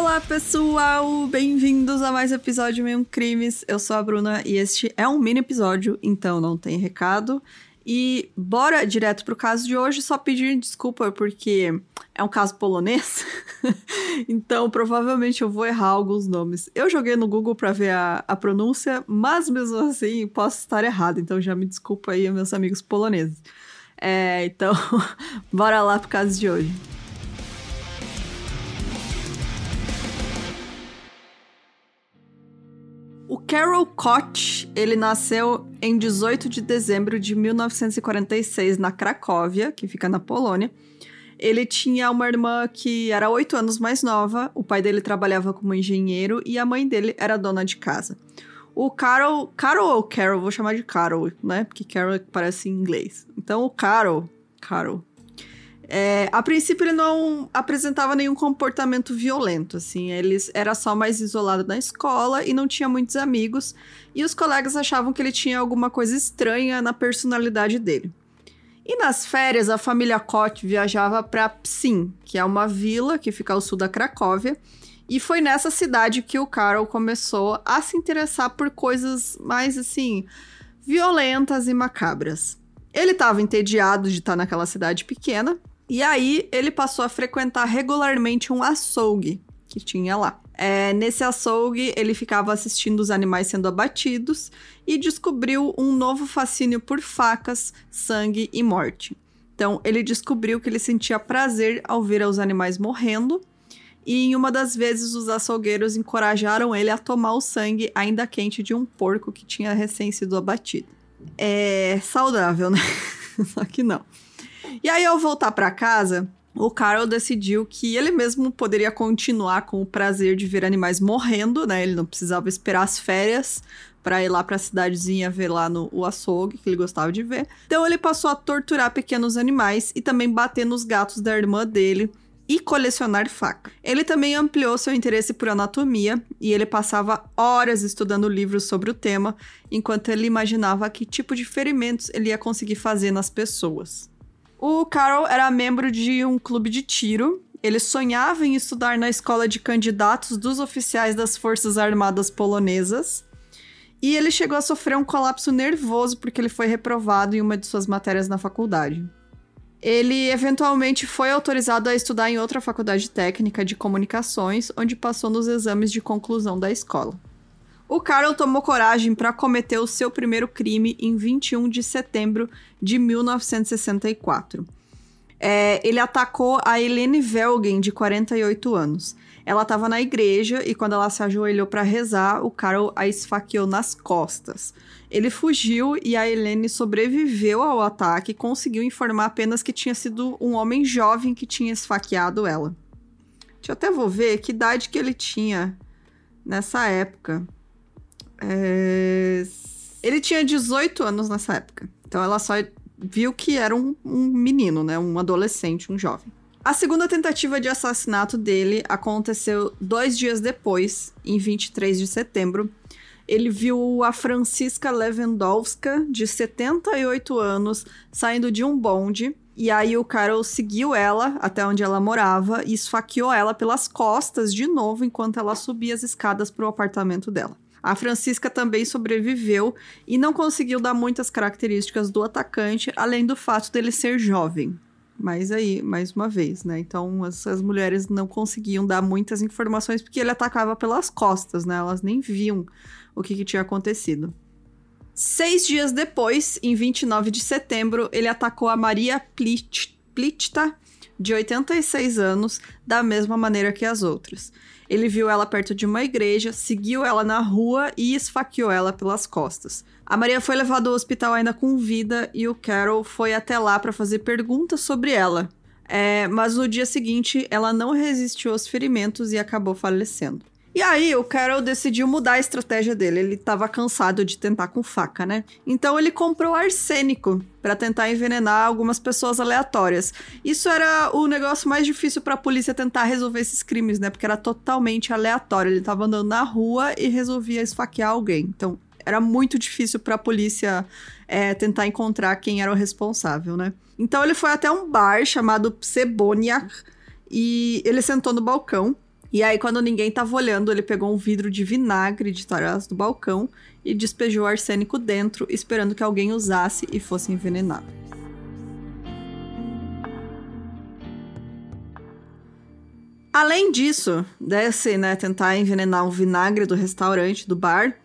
Olá, pessoal! Bem-vindos a mais um episódio Meio Crimes. Eu sou a Bruna e este é um mini episódio, então não tem recado. E bora direto pro caso de hoje, só pedir desculpa porque é um caso polonês. então, provavelmente eu vou errar alguns nomes. Eu joguei no Google para ver a, a pronúncia, mas mesmo assim posso estar errado. Então já me desculpa aí, meus amigos poloneses. É, então, bora lá pro caso de hoje. Carol Koch, ele nasceu em 18 de dezembro de 1946 na Cracóvia, que fica na Polônia. Ele tinha uma irmã que era oito anos mais nova, o pai dele trabalhava como engenheiro e a mãe dele era dona de casa. O Carol, Carol ou Carol, vou chamar de Carol, né? Porque Carol parece em inglês. Então o Carol, Carol, é, a princípio ele não apresentava nenhum comportamento violento, assim, ele era só mais isolado na escola e não tinha muitos amigos, e os colegas achavam que ele tinha alguma coisa estranha na personalidade dele. E nas férias, a família Koch viajava para Psim, que é uma vila que fica ao sul da Cracóvia, e foi nessa cidade que o Carol começou a se interessar por coisas mais, assim, violentas e macabras. Ele estava entediado de estar naquela cidade pequena e aí ele passou a frequentar regularmente um açougue que tinha lá. É, nesse açougue, ele ficava assistindo os animais sendo abatidos e descobriu um novo fascínio por facas, sangue e morte. Então, ele descobriu que ele sentia prazer ao ver os animais morrendo, e em uma das vezes os açougueiros encorajaram ele a tomar o sangue ainda quente de um porco que tinha recém sido abatido. É saudável, né? Só que não. E aí, ao voltar para casa, o Carol decidiu que ele mesmo poderia continuar com o prazer de ver animais morrendo, né? Ele não precisava esperar as férias para ir lá para a cidadezinha ver lá no o açougue que ele gostava de ver. Então ele passou a torturar pequenos animais e também bater nos gatos da irmã dele e colecionar faca. Ele também ampliou seu interesse por anatomia e ele passava horas estudando livros sobre o tema, enquanto ele imaginava que tipo de ferimentos ele ia conseguir fazer nas pessoas. O Carol era membro de um clube de tiro. Ele sonhava em estudar na escola de candidatos dos oficiais das Forças Armadas Polonesas. E ele chegou a sofrer um colapso nervoso porque ele foi reprovado em uma de suas matérias na faculdade. Ele eventualmente foi autorizado a estudar em outra faculdade técnica de comunicações, onde passou nos exames de conclusão da escola. O Carol tomou coragem para cometer o seu primeiro crime em 21 de setembro de 1964. É, ele atacou a Helene Velgen, de 48 anos. Ela estava na igreja e quando ela se ajoelhou para rezar, o Carol a esfaqueou nas costas. Ele fugiu e a Helene sobreviveu ao ataque e conseguiu informar apenas que tinha sido um homem jovem que tinha esfaqueado ela. Deixa eu até vou ver que idade que ele tinha nessa época. É... Ele tinha 18 anos nessa época. Então ela só viu que era um, um menino, né? Um adolescente, um jovem. A segunda tentativa de assassinato dele aconteceu dois dias depois, em 23 de setembro. Ele viu a Francisca Lewandowska, de 78 anos, saindo de um bonde. E aí o Carol seguiu ela até onde ela morava e esfaqueou ela pelas costas de novo enquanto ela subia as escadas para o apartamento dela. A Francisca também sobreviveu e não conseguiu dar muitas características do atacante, além do fato dele ser jovem. Mas aí, mais uma vez, né? Então, as, as mulheres não conseguiam dar muitas informações porque ele atacava pelas costas, né? Elas nem viam o que, que tinha acontecido. Seis dias depois, em 29 de setembro, ele atacou a Maria Plichta, de 86 anos, da mesma maneira que as outras. Ele viu ela perto de uma igreja, seguiu ela na rua e esfaqueou ela pelas costas. A Maria foi levada ao hospital ainda com vida e o Carol foi até lá para fazer perguntas sobre ela. É, mas no dia seguinte, ela não resistiu aos ferimentos e acabou falecendo. E aí, o Carol decidiu mudar a estratégia dele. Ele estava cansado de tentar com faca, né? Então ele comprou arsênico para tentar envenenar algumas pessoas aleatórias. Isso era o negócio mais difícil para a polícia tentar resolver esses crimes, né? Porque era totalmente aleatório. Ele estava andando na rua e resolvia esfaquear alguém. Então, era muito difícil para a polícia é, tentar encontrar quem era o responsável, né? Então ele foi até um bar chamado Pseboniak e ele sentou no balcão E aí, quando ninguém tava olhando, ele pegou um vidro de vinagre de trás do balcão e despejou arsênico dentro, esperando que alguém usasse e fosse envenenado. Além disso, desse, né, tentar envenenar o vinagre do restaurante, do bar,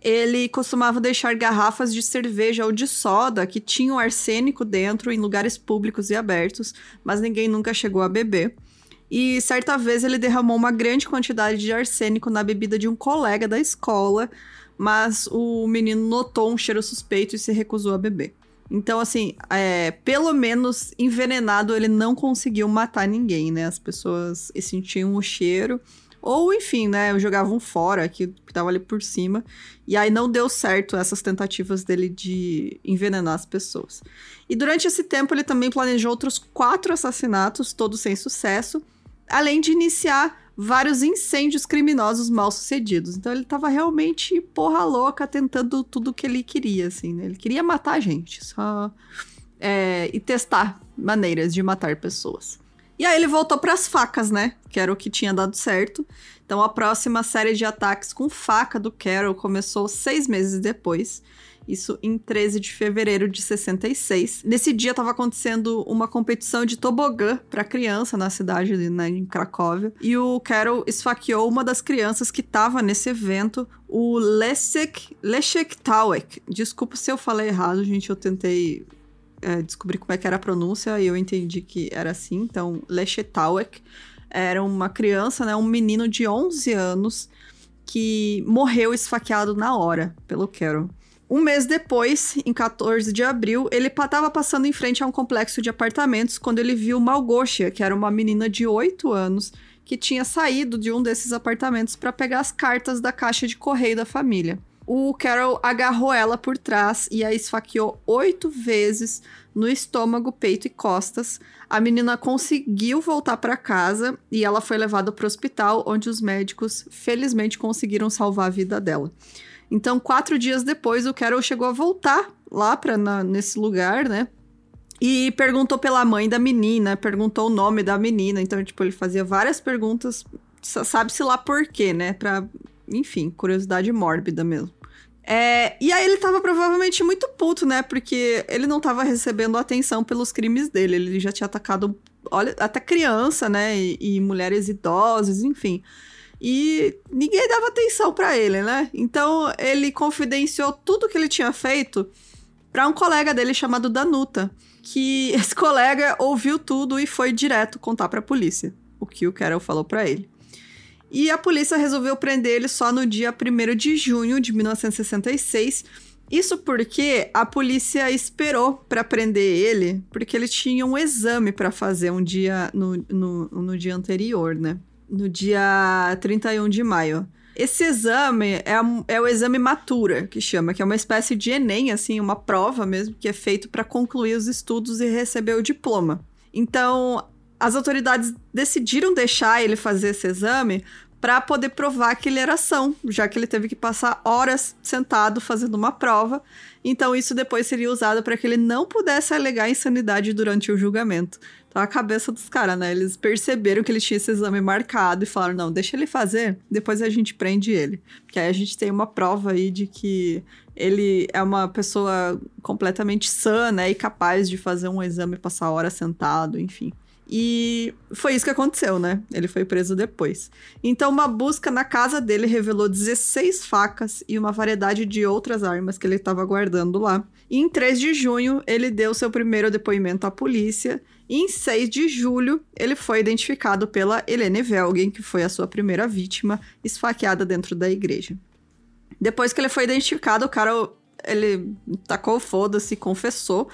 ele costumava deixar garrafas de cerveja ou de soda que tinham arsênico dentro em lugares públicos e abertos, mas ninguém nunca chegou a beber. E certa vez ele derramou uma grande quantidade de arsênico na bebida de um colega da escola, mas o menino notou um cheiro suspeito e se recusou a beber. Então, assim, é, pelo menos envenenado ele não conseguiu matar ninguém, né? As pessoas sentiam o cheiro. Ou, enfim, né? Jogavam fora, que, que tava ali por cima. E aí não deu certo essas tentativas dele de envenenar as pessoas. E durante esse tempo ele também planejou outros quatro assassinatos, todos sem sucesso além de iniciar vários incêndios criminosos mal sucedidos. Então ele tava realmente porra louca tentando tudo que ele queria, assim, né? Ele queria matar a gente, só. É, e testar maneiras de matar pessoas. E aí ele voltou para as facas, né? Que era o que tinha dado certo. Então a próxima série de ataques com faca do Carol começou seis meses depois. Isso em 13 de fevereiro de 66. Nesse dia estava acontecendo uma competição de tobogã para criança na cidade, né, em Cracóvia. E o Carol esfaqueou uma das crianças que estava nesse evento, o Leszek, Leszek Tałek. Desculpa se eu falei errado, gente, eu tentei é, descobrir como é que era a pronúncia e eu entendi que era assim. Então, Leszek Tałek era uma criança, né, um menino de 11 anos que morreu esfaqueado na hora pelo Carol. Um mês depois, em 14 de abril, ele estava passando em frente a um complexo de apartamentos quando ele viu Malgosia, que era uma menina de 8 anos que tinha saído de um desses apartamentos para pegar as cartas da caixa de correio da família. O Carol agarrou ela por trás e a esfaqueou oito vezes no estômago, peito e costas. A menina conseguiu voltar para casa e ela foi levada para o hospital, onde os médicos felizmente conseguiram salvar a vida dela. Então, quatro dias depois, o Carol chegou a voltar lá pra, na, nesse lugar, né? E perguntou pela mãe da menina, perguntou o nome da menina. Então, tipo, ele fazia várias perguntas, sabe-se lá por quê, né? Pra, enfim, curiosidade mórbida mesmo. É, e aí ele tava provavelmente muito puto, né? Porque ele não tava recebendo atenção pelos crimes dele. Ele já tinha atacado, olha, até criança, né? E, e mulheres idosas, enfim e ninguém dava atenção para ele, né? Então ele confidenciou tudo que ele tinha feito para um colega dele chamado Danuta, que esse colega ouviu tudo e foi direto contar para a polícia o que o Carol falou para ele. E a polícia resolveu prender ele só no dia 1 de junho de 1966. Isso porque a polícia esperou para prender ele, porque ele tinha um exame para fazer um dia no, no, no dia anterior, né? No dia 31 de maio. Esse exame é, é o exame Matura, que chama, que é uma espécie de Enem, assim, uma prova mesmo, que é feito para concluir os estudos e receber o diploma. Então, as autoridades decidiram deixar ele fazer esse exame para poder provar que ele era ação, já que ele teve que passar horas sentado fazendo uma prova. Então, isso depois seria usado para que ele não pudesse alegar insanidade durante o julgamento. Então, a cabeça dos caras, né? Eles perceberam que ele tinha esse exame marcado e falaram: não, deixa ele fazer, depois a gente prende ele. Porque aí a gente tem uma prova aí de que ele é uma pessoa completamente sã, né? E capaz de fazer um exame, passar hora sentado, enfim. E foi isso que aconteceu, né? Ele foi preso depois. Então, uma busca na casa dele revelou 16 facas e uma variedade de outras armas que ele estava guardando lá. E em 3 de junho, ele deu seu primeiro depoimento à polícia. E em 6 de julho, ele foi identificado pela Helene Velgen, que foi a sua primeira vítima, esfaqueada dentro da igreja. Depois que ele foi identificado, o cara ele tacou foda-se, confessou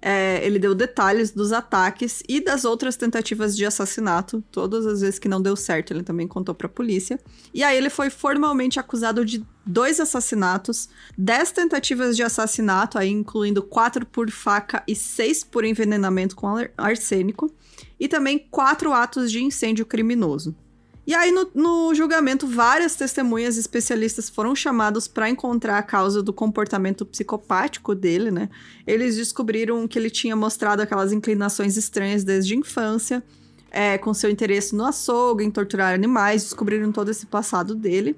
é, ele deu detalhes dos ataques e das outras tentativas de assassinato. Todas as vezes que não deu certo, ele também contou para a polícia. E aí ele foi formalmente acusado de dois assassinatos, dez tentativas de assassinato, aí incluindo quatro por faca e seis por envenenamento com arsênico, e também quatro atos de incêndio criminoso. E aí, no, no julgamento, várias testemunhas especialistas foram chamados para encontrar a causa do comportamento psicopático dele, né? Eles descobriram que ele tinha mostrado aquelas inclinações estranhas desde a infância, é, com seu interesse no açougue, em torturar animais, descobriram todo esse passado dele.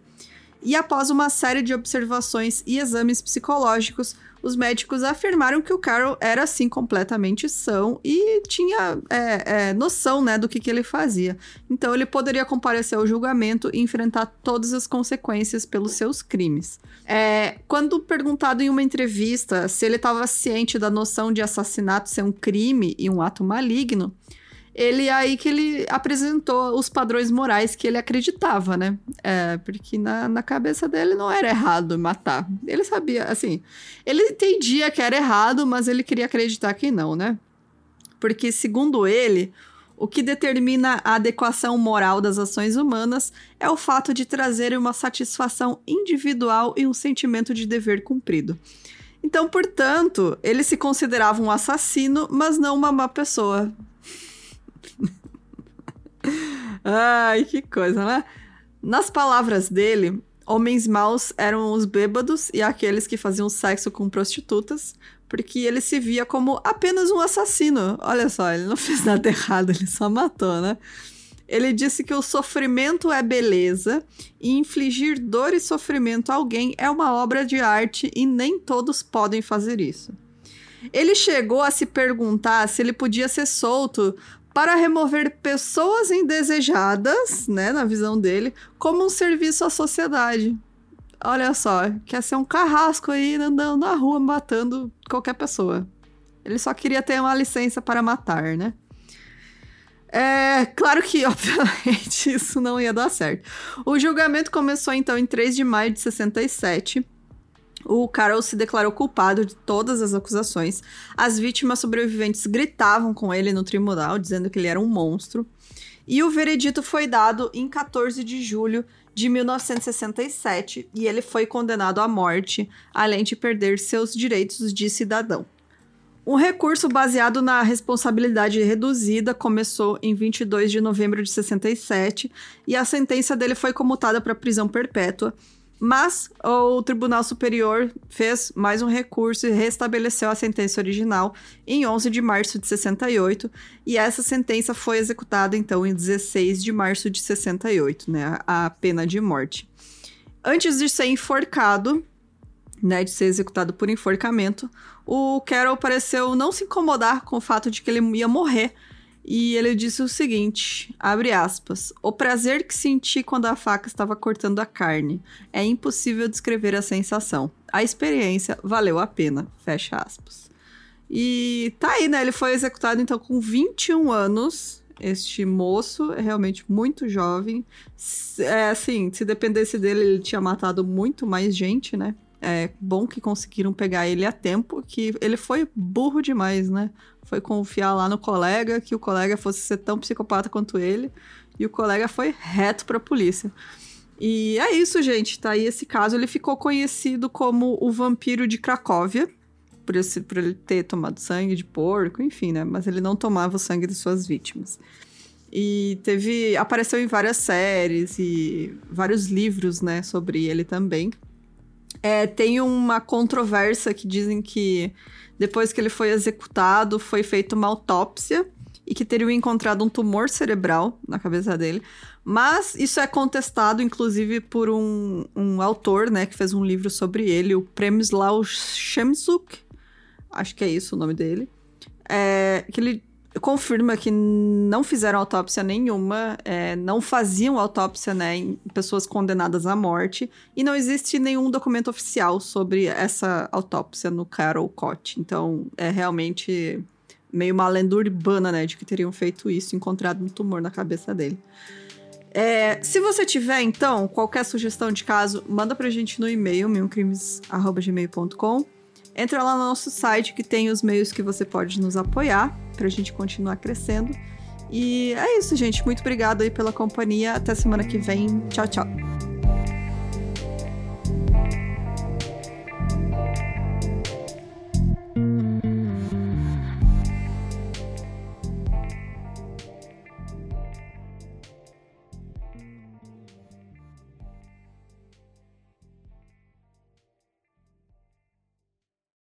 E após uma série de observações e exames psicológicos, os médicos afirmaram que o Carol era, assim, completamente são e tinha é, é, noção, né, do que, que ele fazia. Então, ele poderia comparecer ao julgamento e enfrentar todas as consequências pelos seus crimes. É, quando perguntado em uma entrevista se ele estava ciente da noção de assassinato ser um crime e um ato maligno, ele aí que ele apresentou os padrões morais que ele acreditava, né? É, porque na, na cabeça dele não era errado matar. Ele sabia, assim, ele entendia que era errado, mas ele queria acreditar que não, né? Porque, segundo ele, o que determina a adequação moral das ações humanas é o fato de trazer uma satisfação individual e um sentimento de dever cumprido. Então, portanto, ele se considerava um assassino, mas não uma má pessoa. Ai, que coisa, né? Nas palavras dele, homens maus eram os bêbados e aqueles que faziam sexo com prostitutas, porque ele se via como apenas um assassino. Olha só, ele não fez nada errado, ele só matou, né? Ele disse que o sofrimento é beleza e infligir dor e sofrimento a alguém é uma obra de arte e nem todos podem fazer isso. Ele chegou a se perguntar se ele podia ser solto para remover pessoas indesejadas, né, na visão dele, como um serviço à sociedade. Olha só, quer ser um carrasco aí andando na rua matando qualquer pessoa. Ele só queria ter uma licença para matar, né? É claro que, obviamente, isso não ia dar certo. O julgamento começou então em 3 de maio de 67 o Carol se declarou culpado de todas as acusações. As vítimas sobreviventes gritavam com ele no tribunal, dizendo que ele era um monstro. E o veredito foi dado em 14 de julho de 1967 e ele foi condenado à morte, além de perder seus direitos de cidadão. Um recurso baseado na responsabilidade reduzida começou em 22 de novembro de 67 e a sentença dele foi comutada para prisão perpétua mas o Tribunal Superior fez mais um recurso e restabeleceu a sentença original em 11 de março de 68, e essa sentença foi executada então em 16 de março de 68, né, a pena de morte. Antes de ser enforcado, né, de ser executado por enforcamento, o Carol pareceu não se incomodar com o fato de que ele ia morrer e ele disse o seguinte, abre aspas, o prazer que senti quando a faca estava cortando a carne. É impossível descrever a sensação. A experiência valeu a pena, fecha aspas. E tá aí, né? Ele foi executado então com 21 anos. Este moço é realmente muito jovem. É assim, se dependesse dele, ele tinha matado muito mais gente, né? É bom que conseguiram pegar ele a tempo, que ele foi burro demais, né? Foi confiar lá no colega, que o colega fosse ser tão psicopata quanto ele, e o colega foi reto pra polícia. E é isso, gente. Tá aí esse caso. Ele ficou conhecido como o vampiro de Cracóvia, por, esse, por ele ter tomado sangue de porco, enfim, né? Mas ele não tomava o sangue de suas vítimas. E teve. apareceu em várias séries e vários livros, né, sobre ele também. É, tem uma controvérsia que dizem que depois que ele foi executado, foi feita uma autópsia e que teriam encontrado um tumor cerebral na cabeça dele. Mas isso é contestado, inclusive, por um, um autor, né, que fez um livro sobre ele, o Premslav Shemsuk, acho que é isso o nome dele, é, que ele confirma que não fizeram autópsia nenhuma, é, não faziam autópsia né, em pessoas condenadas à morte, e não existe nenhum documento oficial sobre essa autópsia no Carol Cott. Então, é realmente meio uma lenda urbana, né, de que teriam feito isso, encontrado um tumor na cabeça dele. É, se você tiver, então, qualquer sugestão de caso, manda pra gente no e-mail, milcrimes.gmail.com. Entra lá no nosso site que tem os meios que você pode nos apoiar para a gente continuar crescendo. E é isso, gente. Muito obrigada aí pela companhia. Até semana que vem. Tchau, tchau.